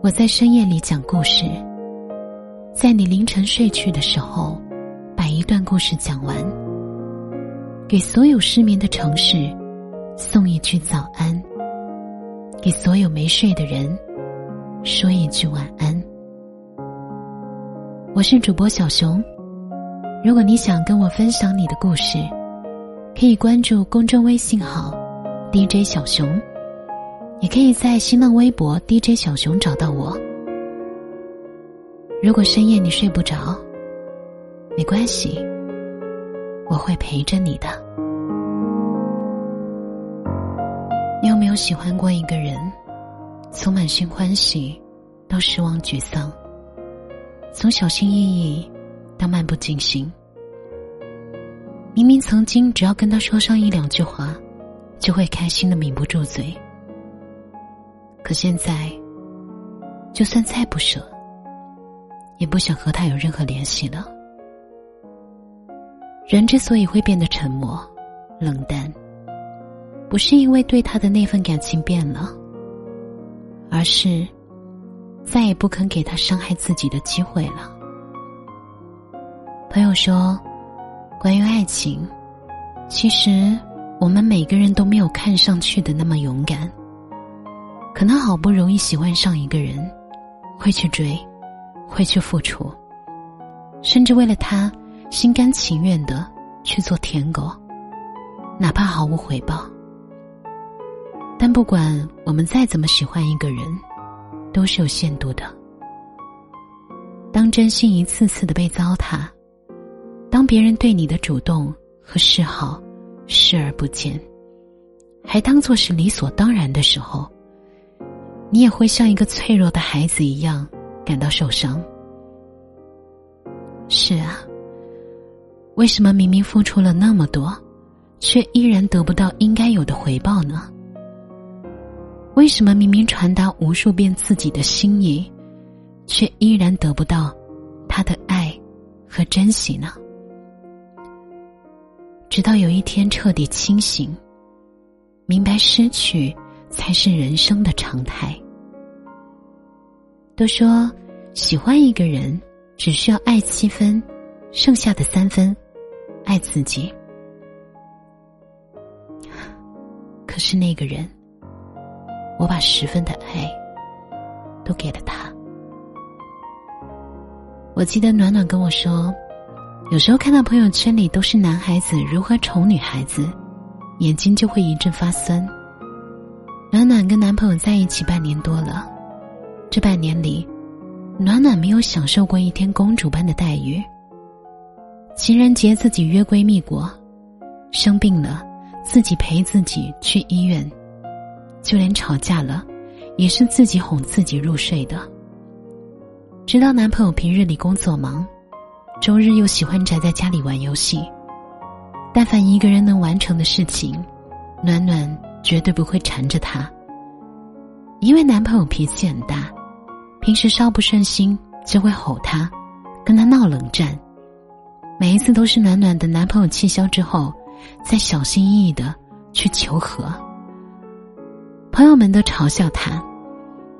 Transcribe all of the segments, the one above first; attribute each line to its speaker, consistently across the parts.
Speaker 1: 我在深夜里讲故事，在你凌晨睡去的时候，把一段故事讲完，给所有失眠的城市送一句早安，给所有没睡的人说一句晚安。我是主播小熊，如果你想跟我分享你的故事，可以关注公众微信号 DJ 小熊。也可以在新浪微博 DJ 小熊找到我。如果深夜你睡不着，没关系，我会陪着你的。你有没有喜欢过一个人，从满心欢喜到失望沮丧，从小心翼翼到漫不经心？明明曾经只要跟他说上一两句话，就会开心的抿不住嘴。可现在，就算再不舍，也不想和他有任何联系了。人之所以会变得沉默、冷淡，不是因为对他的那份感情变了，而是再也不肯给他伤害自己的机会了。朋友说，关于爱情，其实我们每个人都没有看上去的那么勇敢。可能好不容易喜欢上一个人，会去追，会去付出，甚至为了他心甘情愿的去做舔狗，哪怕毫无回报。但不管我们再怎么喜欢一个人，都是有限度的。当真心一次次的被糟蹋，当别人对你的主动和示好视而不见，还当做是理所当然的时候。你也会像一个脆弱的孩子一样感到受伤。是啊，为什么明明付出了那么多，却依然得不到应该有的回报呢？为什么明明传达无数遍自己的心意，却依然得不到他的爱和珍惜呢？直到有一天彻底清醒，明白失去。才是人生的常态。都说喜欢一个人只需要爱七分，剩下的三分爱自己。可是那个人，我把十分的爱都给了他。我记得暖暖跟我说，有时候看到朋友圈里都是男孩子如何宠女孩子，眼睛就会一阵发酸。暖暖跟男朋友在一起半年多了，这半年里，暖暖没有享受过一天公主般的待遇。情人节自己约闺蜜过，生病了自己陪自己去医院，就连吵架了，也是自己哄自己入睡的。知道男朋友平日里工作忙，周日又喜欢宅在家里玩游戏，但凡一个人能完成的事情，暖暖。绝对不会缠着他，因为男朋友脾气很大，平时稍不顺心就会吼他，跟他闹冷战。每一次都是暖暖的男朋友气消之后，再小心翼翼的去求和。朋友们都嘲笑他，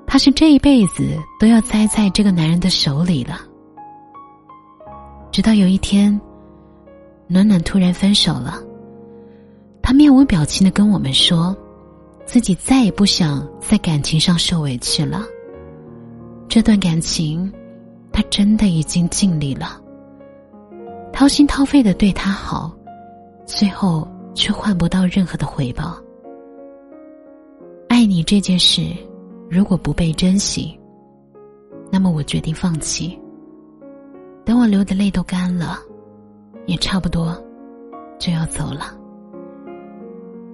Speaker 1: 他是这一辈子都要栽在这个男人的手里了。直到有一天，暖暖突然分手了。他面无表情的跟我们说，自己再也不想在感情上受委屈了。这段感情，他真的已经尽力了，掏心掏肺的对他好，最后却换不到任何的回报。爱你这件事，如果不被珍惜，那么我决定放弃。等我流的泪都干了，也差不多就要走了。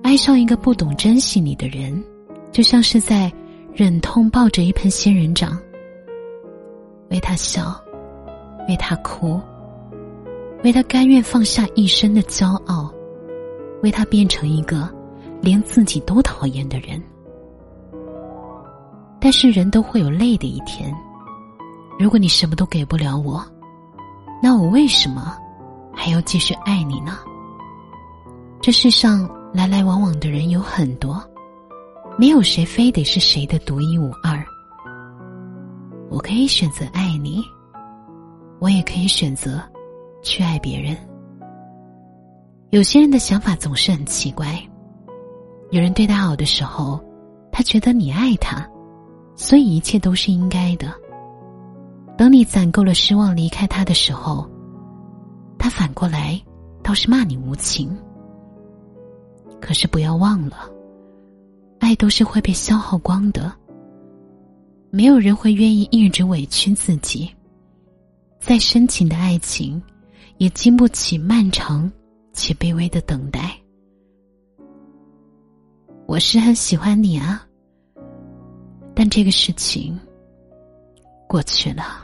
Speaker 1: 爱上一个不懂珍惜你的人，就像是在忍痛抱着一盆仙人掌，为他笑，为他哭，为他甘愿放下一生的骄傲，为他变成一个连自己都讨厌的人。但是人都会有累的一天，如果你什么都给不了我，那我为什么还要继续爱你呢？这世上。来来往往的人有很多，没有谁非得是谁的独一无二。我可以选择爱你，我也可以选择去爱别人。有些人的想法总是很奇怪，有人对他好的时候，他觉得你爱他，所以一切都是应该的。等你攒够了失望离开他的时候，他反过来倒是骂你无情。可是不要忘了，爱都是会被消耗光的。没有人会愿意一直委屈自己，再深情的爱情，也经不起漫长。且卑微的等待，我是很喜欢你啊，但这个事情过去了。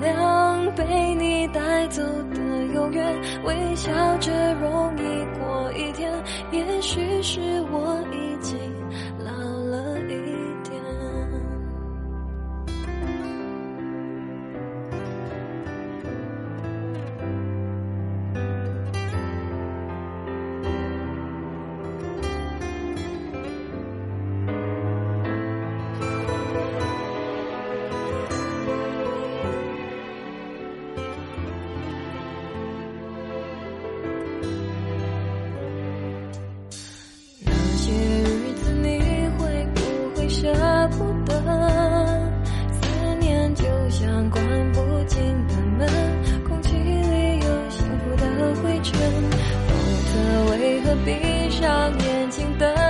Speaker 2: 谅被你带走的永远，微笑着容易过一天，也许是我已经年轻的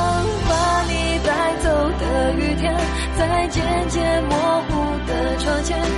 Speaker 2: 在渐渐模糊的窗前，